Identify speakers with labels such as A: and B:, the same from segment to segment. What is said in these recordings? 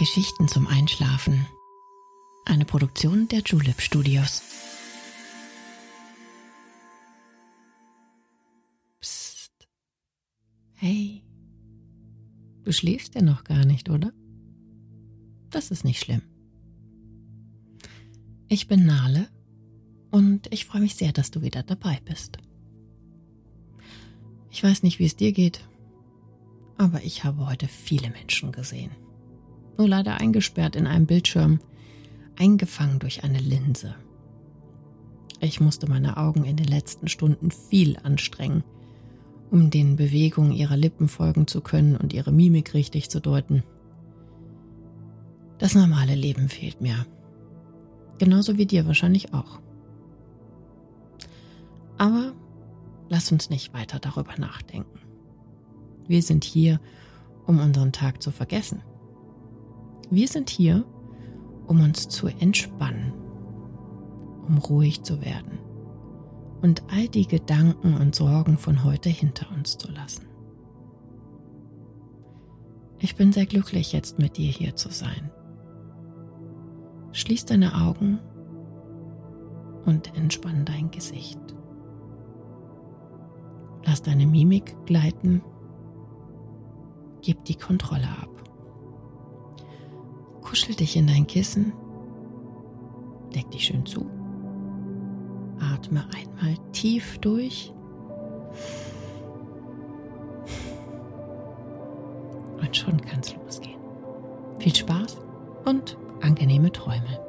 A: Geschichten zum Einschlafen. Eine Produktion der Julep Studios. Psst. Hey. Du schläfst ja noch gar nicht, oder? Das ist nicht schlimm. Ich bin Nale und ich freue mich sehr, dass du wieder dabei bist. Ich weiß nicht, wie es dir geht, aber ich habe heute viele Menschen gesehen. Nur leider eingesperrt in einem Bildschirm, eingefangen durch eine Linse. Ich musste meine Augen in den letzten Stunden viel anstrengen, um den Bewegungen ihrer Lippen folgen zu können und ihre Mimik richtig zu deuten. Das normale Leben fehlt mir. Genauso wie dir wahrscheinlich auch. Aber lass uns nicht weiter darüber nachdenken. Wir sind hier, um unseren Tag zu vergessen. Wir sind hier, um uns zu entspannen, um ruhig zu werden und all die Gedanken und Sorgen von heute hinter uns zu lassen. Ich bin sehr glücklich, jetzt mit dir hier zu sein. Schließ deine Augen und entspann dein Gesicht. Lass deine Mimik gleiten. Gib die Kontrolle ab. Kuschel dich in dein Kissen. Deck dich schön zu. Atme einmal tief durch. Und schon kann es losgehen. Viel Spaß und angenehme Träume.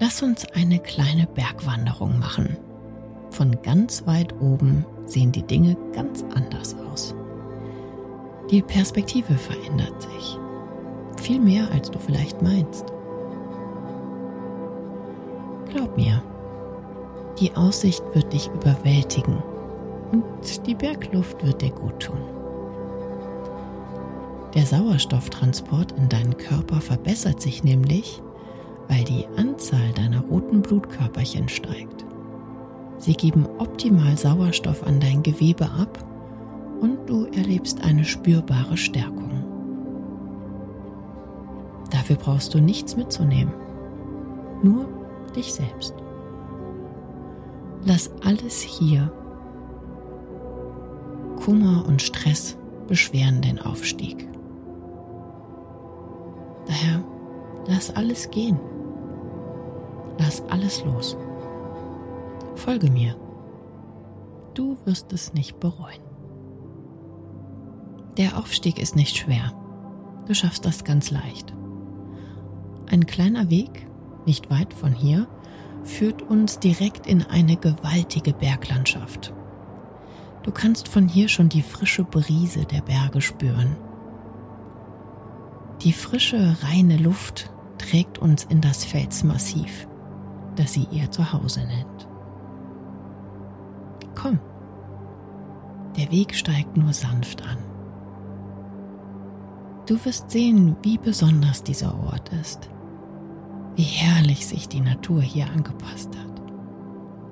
A: Lass uns eine kleine Bergwanderung machen. Von ganz weit oben sehen die Dinge ganz anders aus. Die Perspektive verändert sich. Viel mehr, als du vielleicht meinst. Glaub mir, die Aussicht wird dich überwältigen und die Bergluft wird dir gut tun. Der Sauerstofftransport in deinen Körper verbessert sich nämlich, weil die Anzahl deiner roten Blutkörperchen steigt. Sie geben optimal Sauerstoff an dein Gewebe ab und du erlebst eine spürbare Stärkung. Dafür brauchst du nichts mitzunehmen, nur dich selbst. Lass alles hier. Kummer und Stress beschweren den Aufstieg. Daher lass alles gehen. Lass alles los. Folge mir. Du wirst es nicht bereuen. Der Aufstieg ist nicht schwer. Du schaffst das ganz leicht. Ein kleiner Weg, nicht weit von hier, führt uns direkt in eine gewaltige Berglandschaft. Du kannst von hier schon die frische Brise der Berge spüren. Die frische, reine Luft trägt uns in das Felsmassiv, das sie ihr Zuhause nennt. Komm, der Weg steigt nur sanft an. Du wirst sehen, wie besonders dieser Ort ist, wie herrlich sich die Natur hier angepasst hat.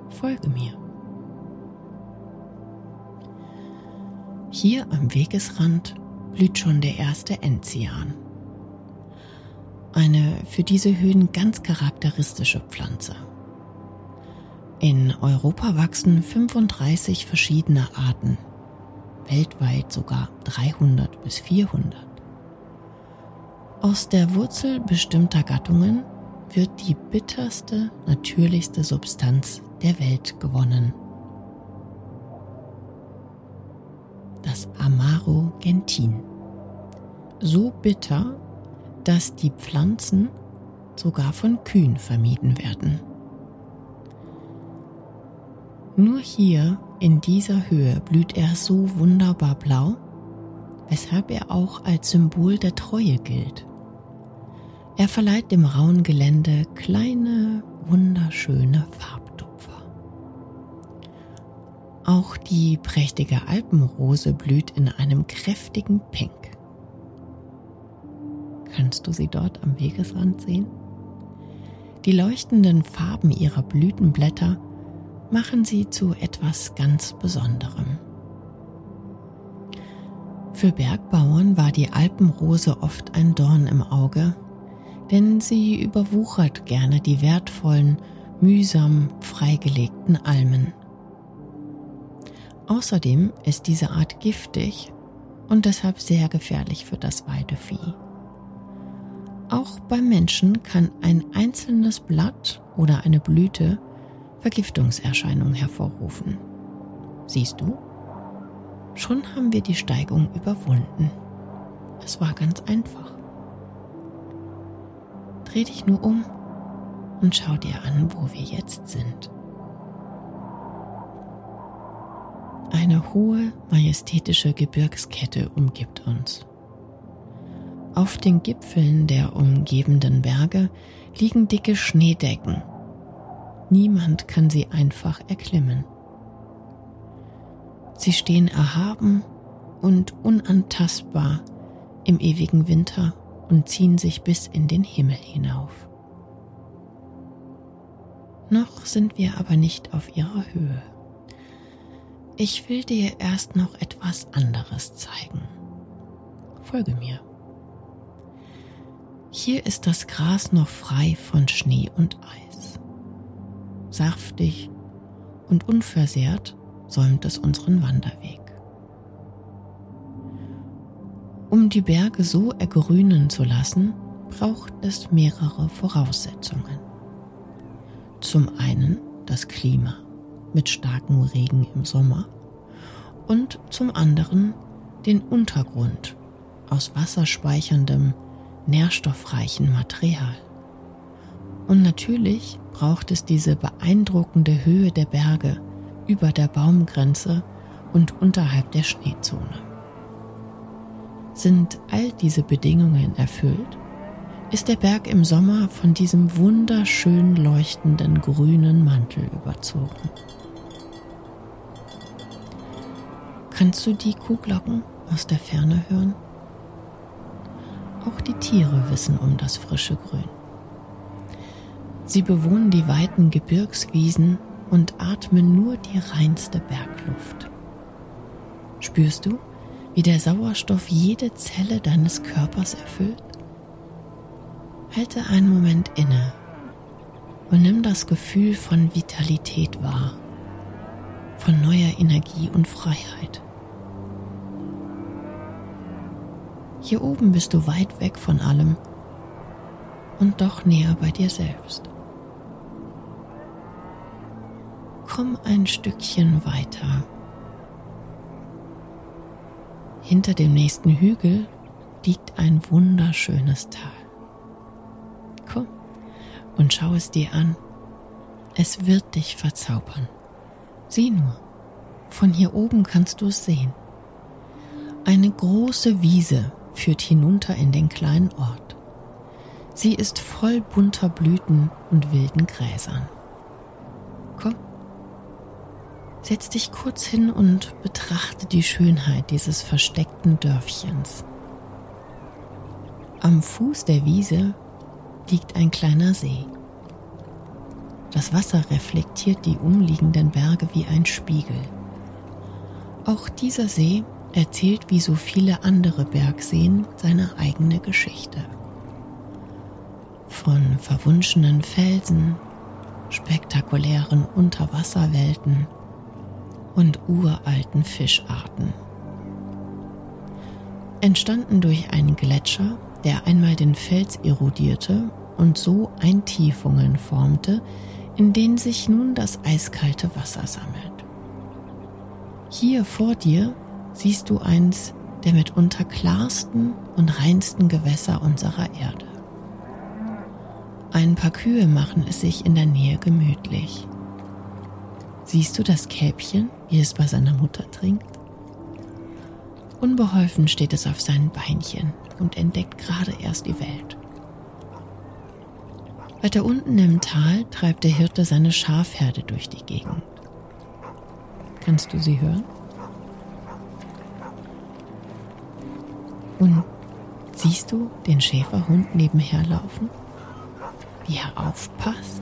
A: Folge mir. Hier am Wegesrand blüht schon der erste Enzian. Eine für diese Höhen ganz charakteristische Pflanze. In Europa wachsen 35 verschiedene Arten, weltweit sogar 300 bis 400. Aus der Wurzel bestimmter Gattungen wird die bitterste, natürlichste Substanz der Welt gewonnen. Das Amaro Gentin. So bitter, dass die Pflanzen sogar von Kühen vermieden werden. Nur hier in dieser Höhe blüht er so wunderbar blau, weshalb er auch als Symbol der Treue gilt. Er verleiht dem rauen Gelände kleine, wunderschöne Farbtupfer. Auch die prächtige Alpenrose blüht in einem kräftigen Pink. Kannst du sie dort am Wegesrand sehen? Die leuchtenden Farben ihrer Blütenblätter machen sie zu etwas ganz Besonderem. Für Bergbauern war die Alpenrose oft ein Dorn im Auge, denn sie überwuchert gerne die wertvollen, mühsam freigelegten Almen. Außerdem ist diese Art giftig und deshalb sehr gefährlich für das Weidevieh. Auch beim Menschen kann ein einzelnes Blatt oder eine Blüte Vergiftungserscheinungen hervorrufen. Siehst du? Schon haben wir die Steigung überwunden. Es war ganz einfach. Dreh dich nur um und schau dir an, wo wir jetzt sind. Eine hohe, majestätische Gebirgskette umgibt uns. Auf den Gipfeln der umgebenden Berge liegen dicke Schneedecken. Niemand kann sie einfach erklimmen. Sie stehen erhaben und unantastbar im ewigen Winter und ziehen sich bis in den Himmel hinauf. Noch sind wir aber nicht auf ihrer Höhe. Ich will dir erst noch etwas anderes zeigen. Folge mir. Hier ist das Gras noch frei von Schnee und Eis. Saftig und unversehrt säumt es unseren Wanderweg. Um die Berge so ergrünen zu lassen, braucht es mehrere Voraussetzungen. Zum einen das Klima mit starkem Regen im Sommer und zum anderen den Untergrund aus wasserspeicherndem, nährstoffreichen Material. Und natürlich braucht es diese beeindruckende Höhe der Berge über der Baumgrenze und unterhalb der Schneezone. Sind all diese Bedingungen erfüllt, ist der Berg im Sommer von diesem wunderschön leuchtenden grünen Mantel überzogen. Kannst du die Kuhglocken aus der Ferne hören? Auch die Tiere wissen um das frische Grün. Sie bewohnen die weiten Gebirgswiesen und atmen nur die reinste Bergluft. Spürst du, wie der Sauerstoff jede Zelle deines Körpers erfüllt? Halte einen Moment inne und nimm das Gefühl von Vitalität wahr, von neuer Energie und Freiheit. Hier oben bist du weit weg von allem und doch näher bei dir selbst. Komm ein Stückchen weiter. Hinter dem nächsten Hügel liegt ein wunderschönes Tal. Komm und schau es dir an. Es wird dich verzaubern. Sieh nur, von hier oben kannst du es sehen. Eine große Wiese führt hinunter in den kleinen Ort. Sie ist voll bunter Blüten und wilden Gräsern. Komm, Setz dich kurz hin und betrachte die Schönheit dieses versteckten Dörfchens. Am Fuß der Wiese liegt ein kleiner See. Das Wasser reflektiert die umliegenden Berge wie ein Spiegel. Auch dieser See erzählt wie so viele andere Bergseen seine eigene Geschichte. Von verwunschenen Felsen, spektakulären Unterwasserwelten und uralten Fischarten. Entstanden durch einen Gletscher, der einmal den Fels erodierte und so Eintiefungen formte, in denen sich nun das eiskalte Wasser sammelt. Hier vor dir siehst du eins der mitunter klarsten und reinsten Gewässer unserer Erde. Ein paar Kühe machen es sich in der Nähe gemütlich. Siehst du das Kälbchen, wie es bei seiner Mutter trinkt? Unbeholfen steht es auf seinen Beinchen und entdeckt gerade erst die Welt. Weiter unten im Tal treibt der Hirte seine Schafherde durch die Gegend. Kannst du sie hören? Und siehst du den Schäferhund nebenher laufen? Wie er aufpasst?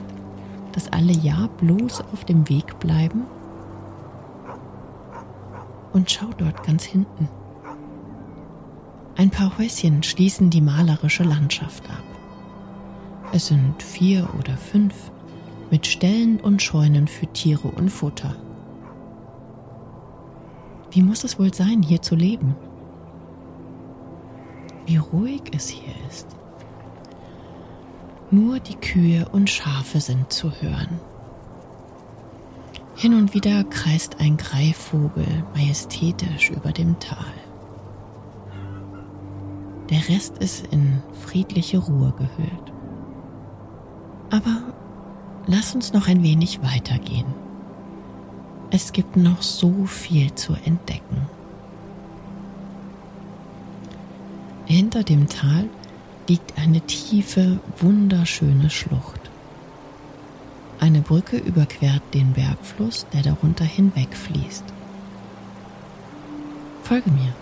A: Dass alle ja bloß auf dem Weg bleiben? Und schau dort ganz hinten. Ein paar Häuschen schließen die malerische Landschaft ab. Es sind vier oder fünf mit Ställen und Scheunen für Tiere und Futter. Wie muss es wohl sein, hier zu leben? Wie ruhig es hier ist. Nur die Kühe und Schafe sind zu hören. Hin und wieder kreist ein Greifvogel majestätisch über dem Tal. Der Rest ist in friedliche Ruhe gehüllt. Aber lass uns noch ein wenig weitergehen. Es gibt noch so viel zu entdecken. Hinter dem Tal liegt eine tiefe, wunderschöne Schlucht. Eine Brücke überquert den Bergfluss, der darunter hinwegfließt. Folge mir.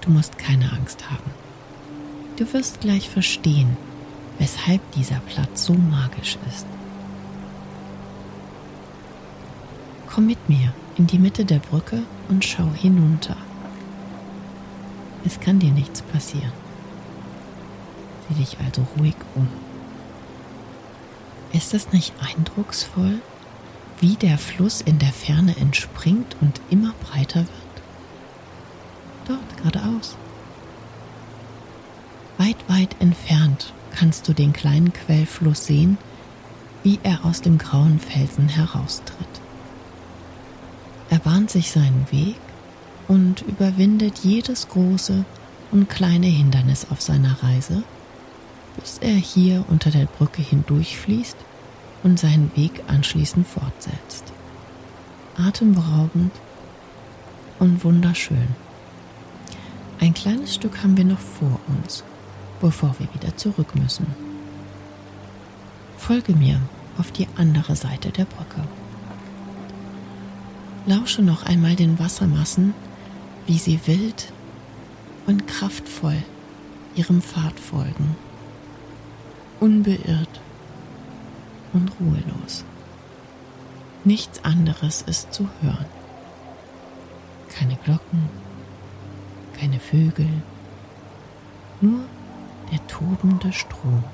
A: Du musst keine Angst haben. Du wirst gleich verstehen, weshalb dieser Platz so magisch ist. Komm mit mir in die Mitte der Brücke und schau hinunter. Es kann dir nichts passieren. Sieh dich also ruhig um. Ist es nicht eindrucksvoll, wie der Fluss in der Ferne entspringt und immer breiter wird? Dort geradeaus. Weit, weit entfernt kannst du den kleinen Quellfluss sehen, wie er aus dem grauen Felsen heraustritt. Er bahnt sich seinen Weg und überwindet jedes große und kleine Hindernis auf seiner Reise, bis er hier unter der Brücke hindurchfließt und seinen Weg anschließend fortsetzt. Atemberaubend und wunderschön. Ein kleines Stück haben wir noch vor uns, bevor wir wieder zurück müssen. Folge mir auf die andere Seite der Brücke. Lausche noch einmal den Wassermassen, wie sie wild und kraftvoll ihrem Pfad folgen, unbeirrt und ruhelos. Nichts anderes ist zu hören. Keine Glocken, keine Vögel, nur der tobende Strom.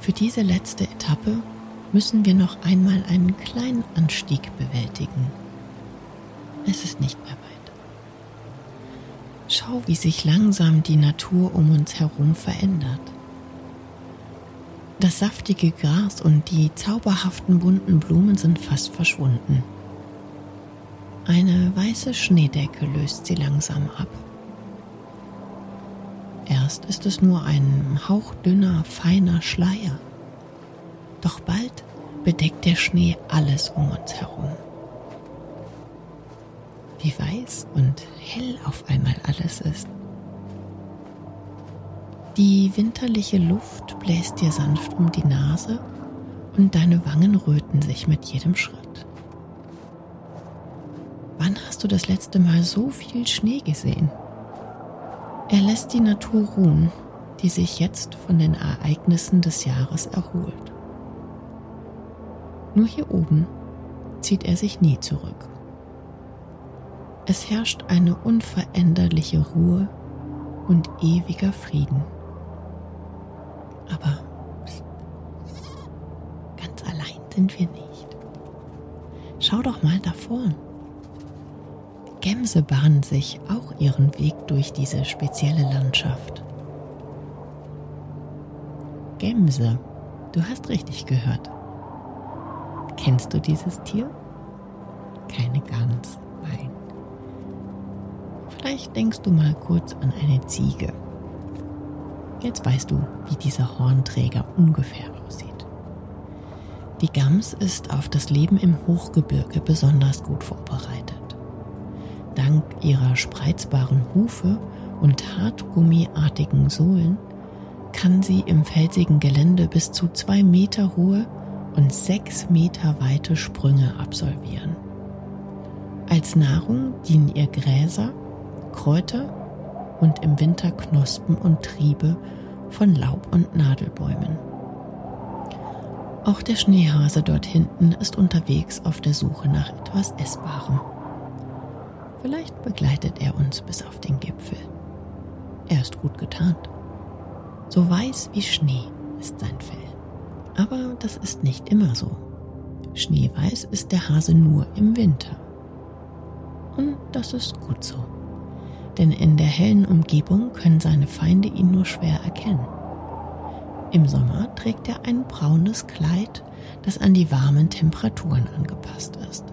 A: Für diese letzte Etappe müssen wir noch einmal einen kleinen Anstieg bewältigen. Es ist nicht mehr weit. Schau, wie sich langsam die Natur um uns herum verändert. Das saftige Gras und die zauberhaften bunten Blumen sind fast verschwunden. Eine weiße Schneedecke löst sie langsam ab. Erst ist es nur ein hauchdünner, feiner Schleier. Doch bald bedeckt der Schnee alles um uns herum. Wie weiß und hell auf einmal alles ist. Die winterliche Luft bläst dir sanft um die Nase und deine Wangen röten sich mit jedem Schritt. Wann hast du das letzte Mal so viel Schnee gesehen? Er lässt die Natur ruhen, die sich jetzt von den Ereignissen des Jahres erholt. Nur hier oben zieht er sich nie zurück. Es herrscht eine unveränderliche Ruhe und ewiger Frieden. Aber ganz allein sind wir nicht. Schau doch mal da vorn. Gämse bahnen sich auch ihren Weg durch diese spezielle Landschaft. Gämse, du hast richtig gehört. Kennst du dieses Tier? Keine Gans, nein. Vielleicht denkst du mal kurz an eine Ziege. Jetzt weißt du, wie dieser Hornträger ungefähr aussieht. Die Gams ist auf das Leben im Hochgebirge besonders gut vorbereitet. Dank ihrer spreizbaren Hufe und hartgummiartigen Sohlen kann sie im felsigen Gelände bis zu zwei Meter hohe und sechs Meter weite Sprünge absolvieren. Als Nahrung dienen ihr Gräser, Kräuter und im Winter Knospen und Triebe von Laub- und Nadelbäumen. Auch der Schneehase dort hinten ist unterwegs auf der Suche nach etwas Essbarem. Vielleicht begleitet er uns bis auf den Gipfel. Er ist gut getarnt. So weiß wie Schnee ist sein Fell. Aber das ist nicht immer so. Schneeweiß ist der Hase nur im Winter. Und das ist gut so. Denn in der hellen Umgebung können seine Feinde ihn nur schwer erkennen. Im Sommer trägt er ein braunes Kleid, das an die warmen Temperaturen angepasst ist.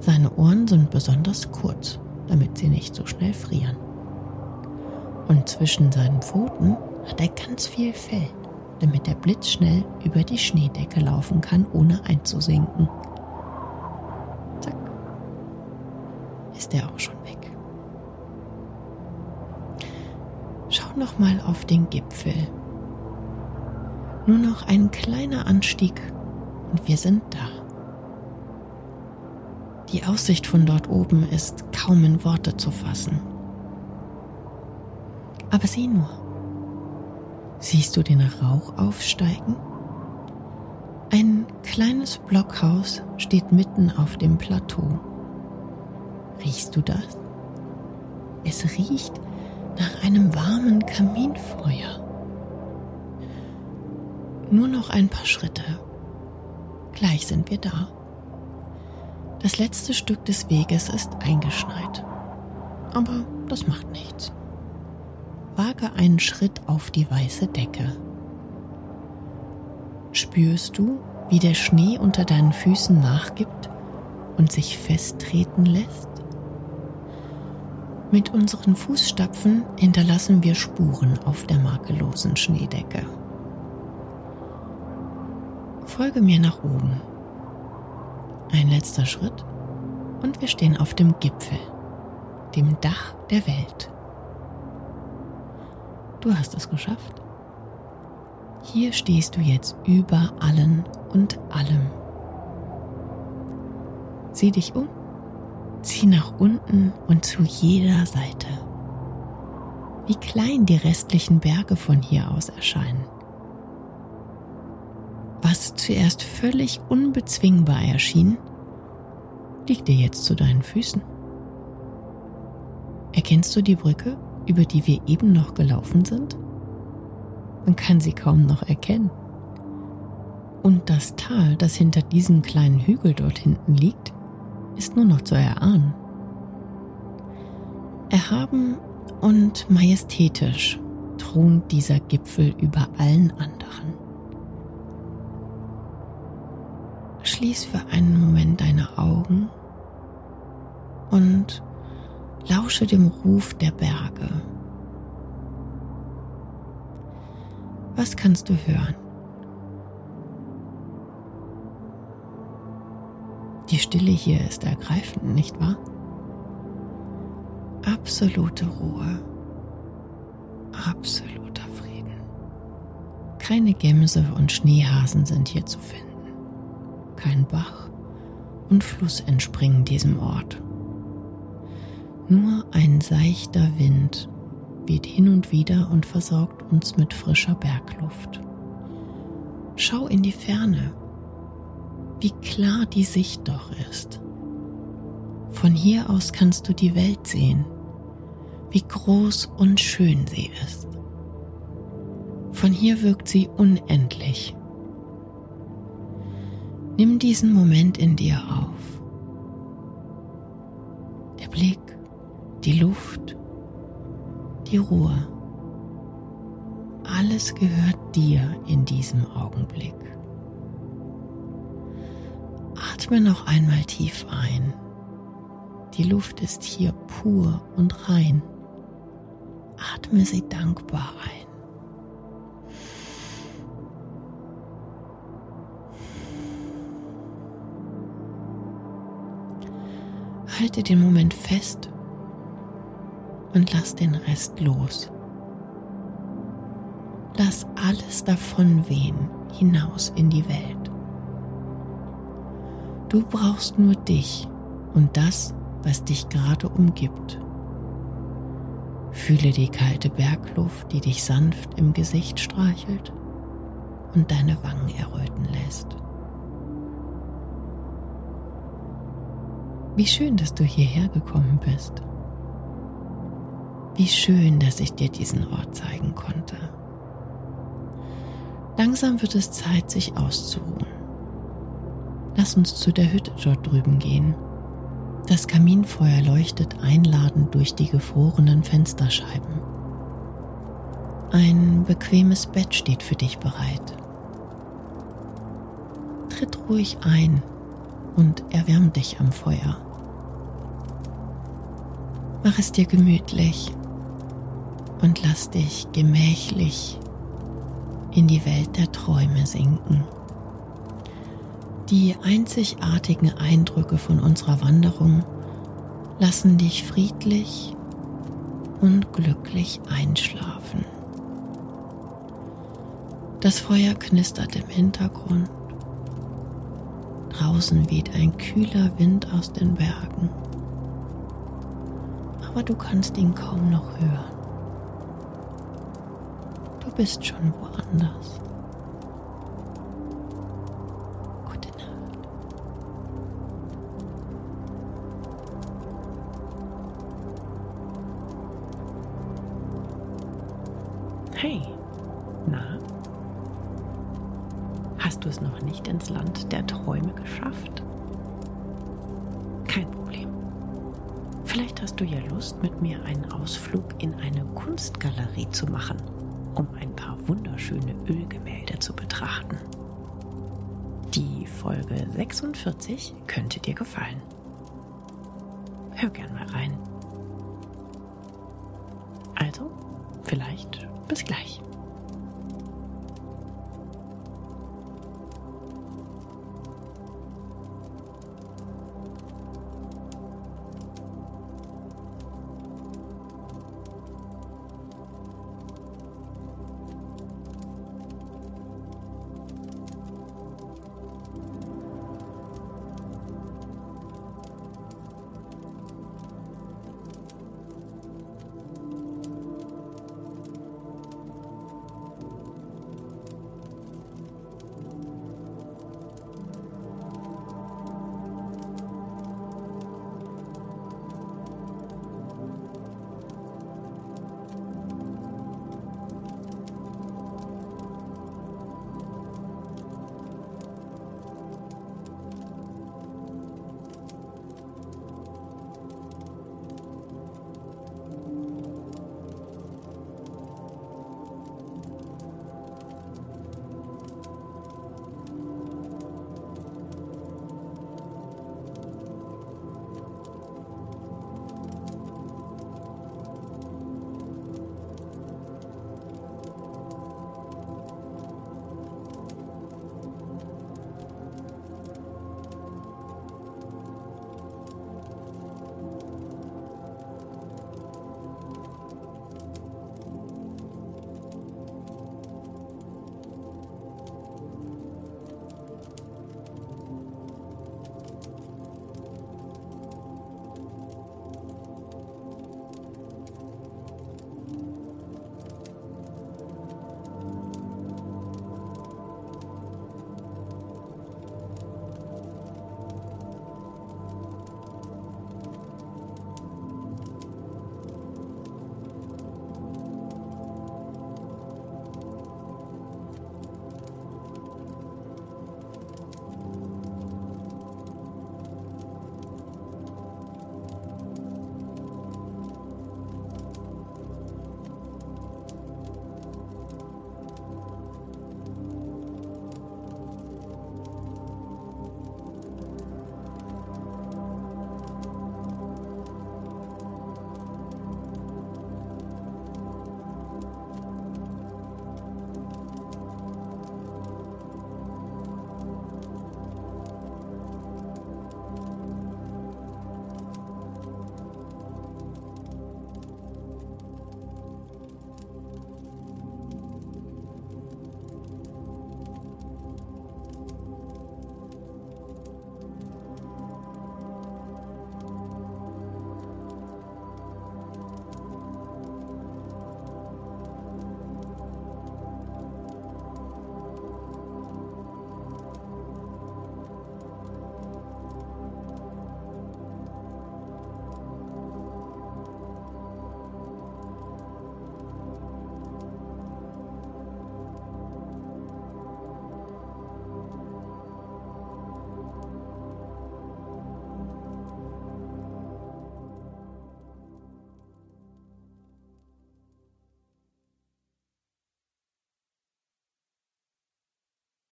A: Seine Ohren sind besonders kurz, damit sie nicht so schnell frieren. Und zwischen seinen Pfoten hat er ganz viel Fell, damit er blitzschnell über die Schneedecke laufen kann, ohne einzusinken. Zack, ist er auch schon weg. Schau noch mal auf den Gipfel nur noch ein kleiner Anstieg und wir sind da. Die Aussicht von dort oben ist kaum in Worte zu fassen. Aber sieh nur. Siehst du den Rauch aufsteigen? Ein kleines Blockhaus steht mitten auf dem Plateau. Riechst du das? Es riecht nach einem warmen Kaminfeuer. Nur noch ein paar Schritte. Gleich sind wir da. Das letzte Stück des Weges ist eingeschneit. Aber das macht nichts. Wage einen Schritt auf die weiße Decke. Spürst du, wie der Schnee unter deinen Füßen nachgibt und sich festtreten lässt? Mit unseren Fußstapfen hinterlassen wir Spuren auf der makellosen Schneedecke. Folge mir nach oben. Ein letzter Schritt und wir stehen auf dem Gipfel, dem Dach der Welt. Du hast es geschafft. Hier stehst du jetzt über allen und allem. Sieh dich um, zieh nach unten und zu jeder Seite. Wie klein die restlichen Berge von hier aus erscheinen. Was zuerst völlig unbezwingbar erschien, liegt dir jetzt zu deinen Füßen. Erkennst du die Brücke, über die wir eben noch gelaufen sind? Man kann sie kaum noch erkennen. Und das Tal, das hinter diesem kleinen Hügel dort hinten liegt, ist nur noch zu erahnen. Erhaben und majestätisch thront dieser Gipfel über allen anderen. Schließ für einen Moment deine Augen und lausche dem Ruf der Berge. Was kannst du hören? Die Stille hier ist ergreifend, nicht wahr? Absolute Ruhe, absoluter Frieden. Keine Gämse und Schneehasen sind hier zu finden kein Bach und Fluss entspringen diesem Ort. Nur ein seichter Wind weht hin und wieder und versorgt uns mit frischer Bergluft. Schau in die Ferne, wie klar die Sicht doch ist. Von hier aus kannst du die Welt sehen, wie groß und schön sie ist. Von hier wirkt sie unendlich Nimm diesen Moment in dir auf. Der Blick, die Luft, die Ruhe. Alles gehört dir in diesem Augenblick. Atme noch einmal tief ein. Die Luft ist hier pur und rein. Atme sie dankbar ein. Halte den Moment fest und lass den Rest los. Lass alles davon wehen hinaus in die Welt. Du brauchst nur dich und das, was dich gerade umgibt. Fühle die kalte Bergluft, die dich sanft im Gesicht streichelt und deine Wangen erröten lässt. Wie schön, dass du hierher gekommen bist. Wie schön, dass ich dir diesen Ort zeigen konnte. Langsam wird es Zeit, sich auszuruhen. Lass uns zu der Hütte dort drüben gehen. Das Kaminfeuer leuchtet einladend durch die gefrorenen Fensterscheiben. Ein bequemes Bett steht für dich bereit. Tritt ruhig ein und erwärm dich am Feuer. Mach es dir gemütlich und lass dich gemächlich in die Welt der Träume sinken. Die einzigartigen Eindrücke von unserer Wanderung lassen dich friedlich und glücklich einschlafen. Das Feuer knistert im Hintergrund. Draußen weht ein kühler Wind aus den Bergen. Aber du kannst ihn kaum noch hören. Du bist schon woanders.
B: Träume geschafft? Kein Problem. Vielleicht hast du ja Lust, mit mir einen Ausflug in eine Kunstgalerie zu machen um ein paar wunderschöne Ölgemälde zu betrachten. Die Folge 46 könnte dir gefallen. Hör gern mal rein. Also, vielleicht bis gleich.